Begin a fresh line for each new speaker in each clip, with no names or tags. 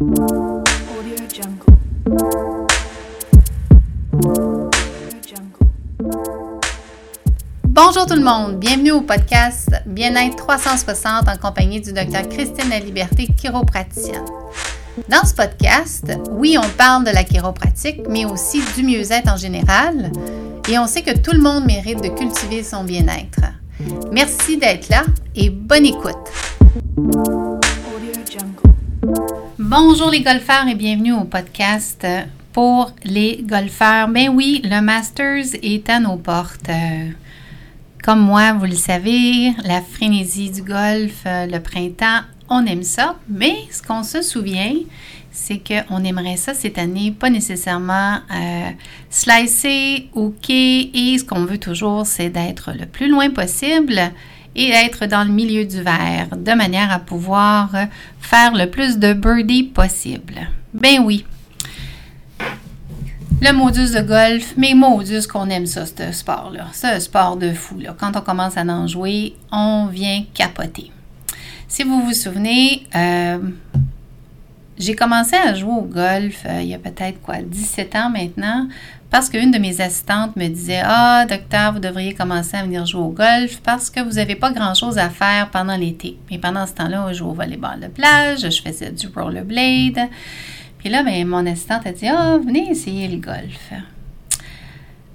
Bonjour tout le monde, bienvenue au podcast Bien-être 360 en compagnie du docteur Christine La Liberté, chiropraticienne. Dans ce podcast, oui, on parle de la chiropratique, mais aussi du mieux-être en général, et on sait que tout le monde mérite de cultiver son bien-être. Merci d'être là et bonne écoute. Bonjour les golfeurs et bienvenue au podcast pour les golfeurs. Ben oui, le Masters est à nos portes. Euh, Comme moi, vous le savez, la frénésie du golf, euh, le printemps, on aime ça, mais ce qu'on se souvient, c'est qu'on aimerait ça cette année, pas nécessairement euh, slicer, ok, et ce qu'on veut toujours, c'est d'être le plus loin possible et d'être dans le milieu du verre, de manière à pouvoir faire le plus de birdies possible. Ben oui, le modus de golf, mais modus qu'on aime ça, ce sport-là. Un sport de fou. Quand on commence à en jouer, on vient capoter. Si vous vous souvenez, euh, j'ai commencé à jouer au golf euh, il y a peut-être quoi, 17 ans maintenant, parce qu'une de mes assistantes me disait Ah, docteur, vous devriez commencer à venir jouer au golf parce que vous n'avez pas grand-chose à faire pendant l'été. Et pendant ce temps-là, je jouais au volleyball de plage, je faisais du rollerblade. Puis là, ben, mon assistante a dit Ah, venez essayer le golf.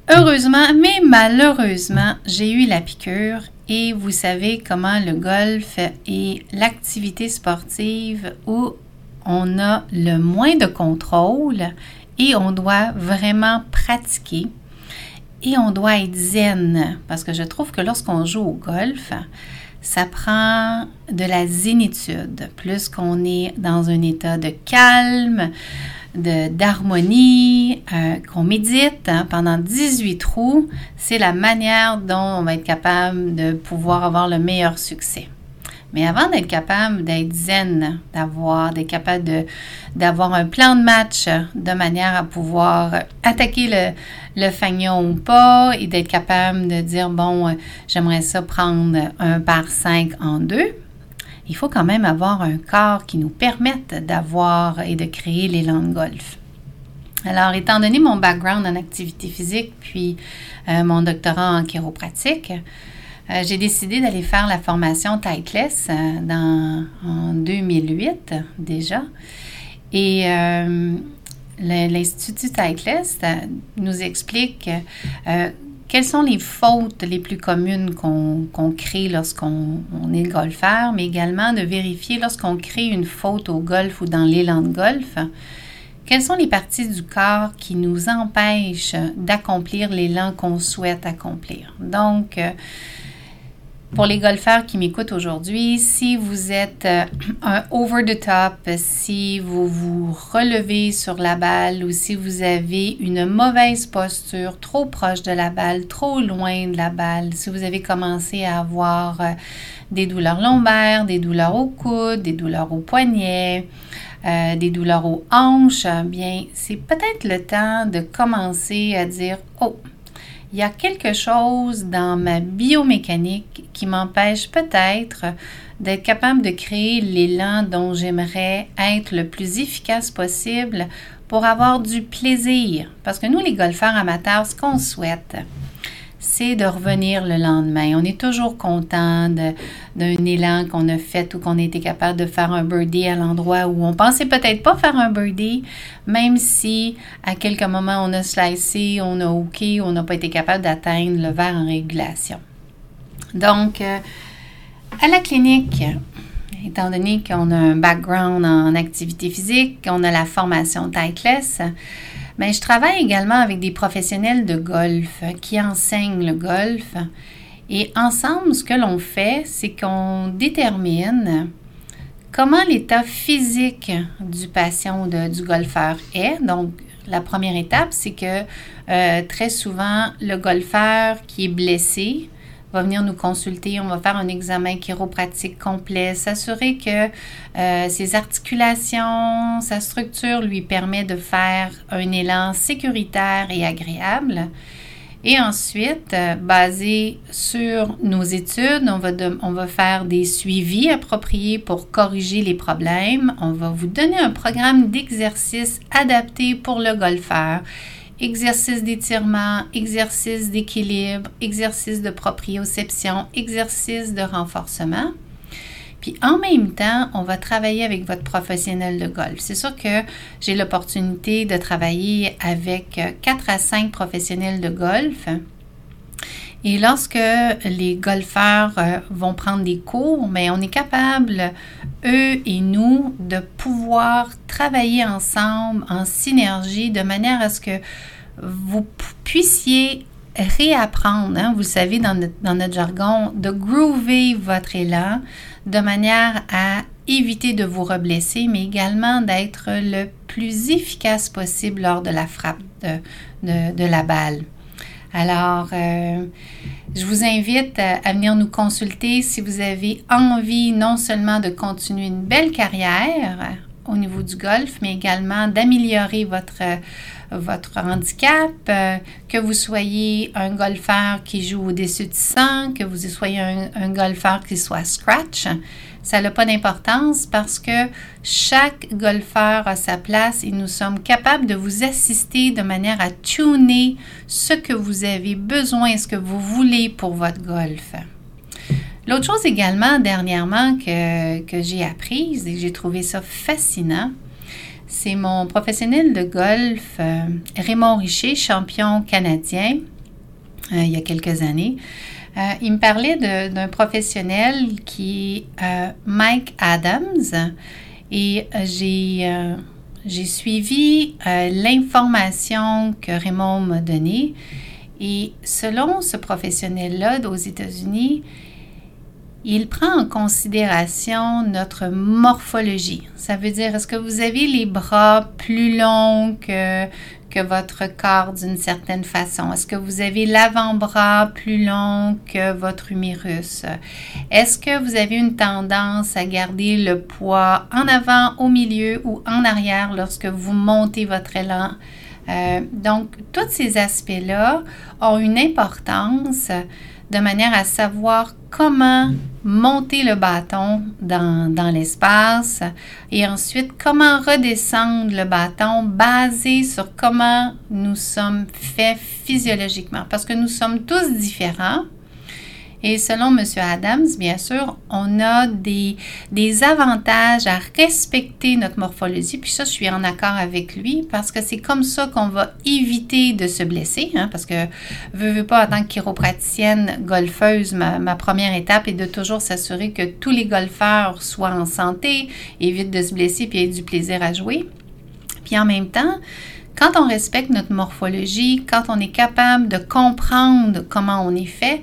Heureusement, mais malheureusement, j'ai eu la piqûre et vous savez comment le golf est l'activité sportive où on a le moins de contrôle et on doit vraiment pratiquer et on doit être zen parce que je trouve que lorsqu'on joue au golf, ça prend de la zénitude, plus qu'on est dans un état de calme, d'harmonie, euh, qu'on médite hein, pendant 18 trous, c'est la manière dont on va être capable de pouvoir avoir le meilleur succès. Mais avant d'être capable d'être zen, d'avoir, d'être capable d'avoir un plan de match de manière à pouvoir attaquer le, le fagnon ou pas et d'être capable de dire, bon, j'aimerais ça prendre un par cinq en deux, il faut quand même avoir un corps qui nous permette d'avoir et de créer l'élan de golf. Alors, étant donné mon background en activité physique, puis euh, mon doctorat en chiropratique, euh, j'ai décidé d'aller faire la formation Tightless euh, dans, en 2008 déjà. Et euh, l'Institut Tightless euh, nous explique quelles sont les fautes les plus communes qu'on crée lorsqu'on on est golfeur, mais également de vérifier lorsqu'on crée une faute au golf ou dans l'élan de golf, quelles sont les parties du corps qui nous empêchent d'accomplir l'élan qu'on souhaite accomplir? Donc, pour les golfeurs qui m'écoutent aujourd'hui, si vous êtes euh, un over the top, si vous vous relevez sur la balle ou si vous avez une mauvaise posture, trop proche de la balle, trop loin de la balle, si vous avez commencé à avoir euh, des douleurs lombaires, des douleurs au coude, des douleurs au poignet, euh, des douleurs aux hanches, eh bien, c'est peut-être le temps de commencer à dire, oh, il y a quelque chose dans ma biomécanique qui m'empêche peut-être d'être capable de créer l'élan dont j'aimerais être le plus efficace possible pour avoir du plaisir. Parce que nous, les golfeurs amateurs, ce qu'on souhaite, c'est de revenir le lendemain. On est toujours content d'un élan qu'on a fait ou qu'on a été capable de faire un birdie à l'endroit où on pensait peut-être pas faire un birdie, même si à quelques moments on a slicé, on a OK, on n'a pas été capable d'atteindre le verre en régulation. Donc, euh, à la clinique, étant donné qu'on a un background en activité physique, qu'on a la formation Tightless, mais je travaille également avec des professionnels de golf qui enseignent le golf. Et ensemble, ce que l'on fait, c'est qu'on détermine comment l'état physique du patient ou du golfeur est. Donc, la première étape, c'est que euh, très souvent, le golfeur qui est blessé va venir nous consulter. On va faire un examen chiropratique complet, s'assurer que euh, ses articulations, sa structure lui permet de faire un élan sécuritaire et agréable. Et ensuite, euh, basé sur nos études, on va, faire des suivis appropriés pour corriger les problèmes. On va vous donner un programme d'exercice adapté pour le golfeur. Exercice d'étirement, exercice d'équilibre, exercice de proprioception, exercice de renforcement. Puis en même temps, on va travailler avec votre professionnel de golf. C'est sûr que j'ai l'opportunité de travailler avec 4 à 5 professionnels de golf. Et lorsque les golfeurs euh, vont prendre des cours, mais on est capable, eux et nous, de pouvoir travailler ensemble en synergie de manière à ce que vous puissiez réapprendre, hein, vous savez, dans notre, jargon, de groover votre élan de manière à éviter de vous reblesser, mais également d'être le plus efficace possible lors de la frappe de, la balle. Alors, euh, je vous invite à, venir nous consulter si vous avez envie non seulement de continuer une belle carrière au niveau du golf, mais également d'améliorer votre, votre handicap, euh, que vous soyez un golfeur qui joue au-dessus de 100, que vous soyez un, golfeur qui soit scratch. Ça n'a pas d'importance parce que chaque golfeur a sa place et nous sommes capables de vous assister de manière à tuner ce que vous avez besoin, ce que vous voulez pour votre golf. L'autre chose également dernièrement que, que j'ai apprise et que j'ai trouvé ça fascinant, c'est mon professionnel de golf, euh, Raymond Richer, champion canadien, euh, il y a quelques années. Euh, il me parlait d'un professionnel qui est Mike Adams et j'ai suivi l'information que Raymond m'a donnée. Et selon ce professionnel-là aux États-Unis, il prend en considération notre morphologie. Ça veut dire, est-ce que vous avez les bras plus longs que, votre corps d'une certaine façon? Est-ce que vous avez l'avant-bras plus long que votre humérus? Est-ce que vous avez une tendance à garder le poids en avant, au milieu ou en arrière lorsque vous montez votre élan? Euh, donc, tous ces aspects-là ont une importance de manière à savoir comment monter le bâton dans, l'espace et ensuite comment redescendre le bâton basé sur comment nous sommes faits physiologiquement. Parce que nous sommes tous différents et selon M. Adams, bien sûr, on a des, des avantages à respecter notre morphologie. Puis ça, je suis en accord avec lui parce que c'est comme ça qu'on va éviter de se blesser. Hein, parce que, veux, veux pas, en tant que chiropraticienne golfeuse, ma, ma première étape est de toujours s'assurer que tous les golfeurs soient en santé, évitent de se blesser puis aient du plaisir à jouer. Puis en même temps, quand on respecte notre morphologie, quand on est capable de comprendre comment on est fait,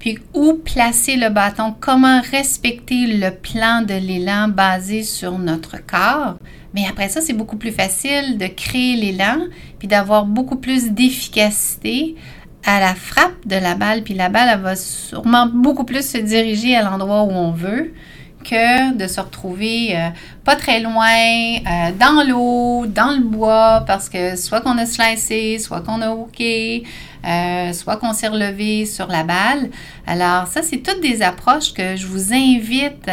puis où placer le bâton, comment respecter le plan de l'élan basé sur notre corps? Mais après ça, c'est beaucoup plus facile de créer l'élan, puis d'avoir beaucoup plus d'efficacité à la frappe de la balle, puis la balle, elle va sûrement beaucoup plus se diriger à l'endroit où on veut que de se retrouver euh, pas très loin, euh, dans l'eau, dans le bois, parce que soit qu'on a slicé, soit qu'on a hooké, euh, soit qu'on s'est relevé sur la balle. Alors, ça, c'est toutes des approches que je vous invite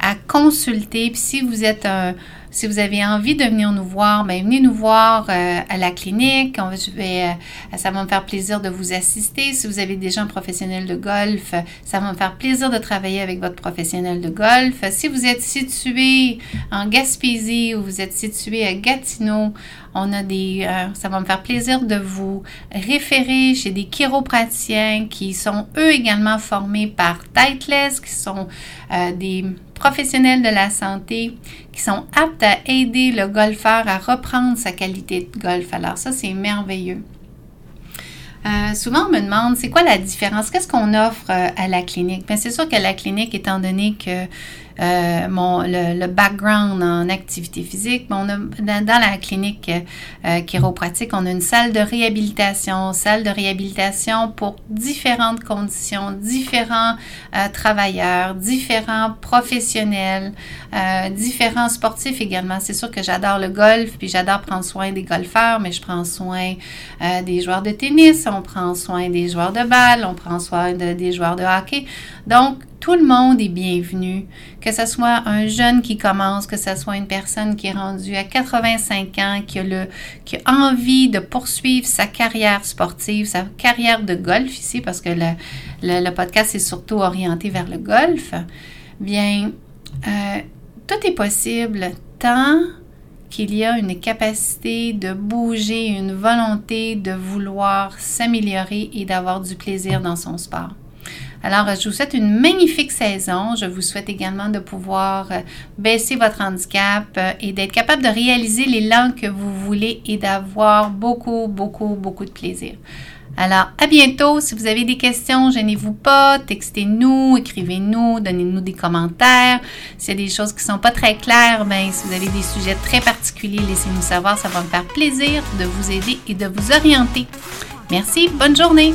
à consulter. Puis si vous êtes un, si vous avez envie de venir nous voir, bien, venez nous voir euh, à la clinique. Euh, ça va me faire plaisir de vous assister. Si vous avez déjà un professionnel de golf, ça va me faire plaisir de travailler avec votre professionnel de golf. Si vous êtes situé en Gaspésie ou vous êtes situé à Gatineau, on a des, euh, ça va me faire plaisir de vous référer chez des chiropraticiens qui sont eux également formés par Titleist, qui sont des professionnels de la santé qui sont aptes à aider le golfeur à reprendre sa qualité de golf. Alors ça, c'est merveilleux. Euh, souvent, on me demande, c'est quoi la différence? Qu'est-ce qu'on offre euh, à la clinique? Bien, c'est sûr que la clinique, étant donné que euh, mon, le, background en activité physique. On a, dans, la clinique euh, chiropratique, on a une salle de réhabilitation, salle de réhabilitation pour différentes conditions, différents euh, travailleurs, différents professionnels, différents sportifs également. C'est sûr que j'adore le golf, puis j'adore prendre soin des golfeurs, mais je prends soin des joueurs de tennis, on prend soin des joueurs de balle, on prend soin des joueurs de hockey. Donc, tout le monde est bienvenu, que ce soit un jeune qui commence, que ce soit une personne qui est rendue à 85 ans, qui a, le, qui envie de poursuivre sa carrière sportive, sa carrière de golf ici, parce que le, le, podcast est surtout orienté vers le golf, bien, euh, tout est possible tant qu'il y a une capacité de bouger, une volonté de vouloir s'améliorer et d'avoir du plaisir dans son sport. Alors, je vous souhaite une magnifique saison. Je vous souhaite également de pouvoir euh, baisser votre handicap euh, et d'être capable de réaliser les langues que vous voulez et d'avoir beaucoup, beaucoup, beaucoup de plaisir. Alors, à bientôt. Si vous avez des questions, gênez-vous pas, textez-nous, écrivez-nous, donnez-nous des commentaires. S'il y a des choses qui ne sont pas très claires, ben, si vous avez des sujets très particuliers, laissez-nous savoir. Ça va me faire plaisir de vous aider et de vous orienter. Merci. Bonne journée.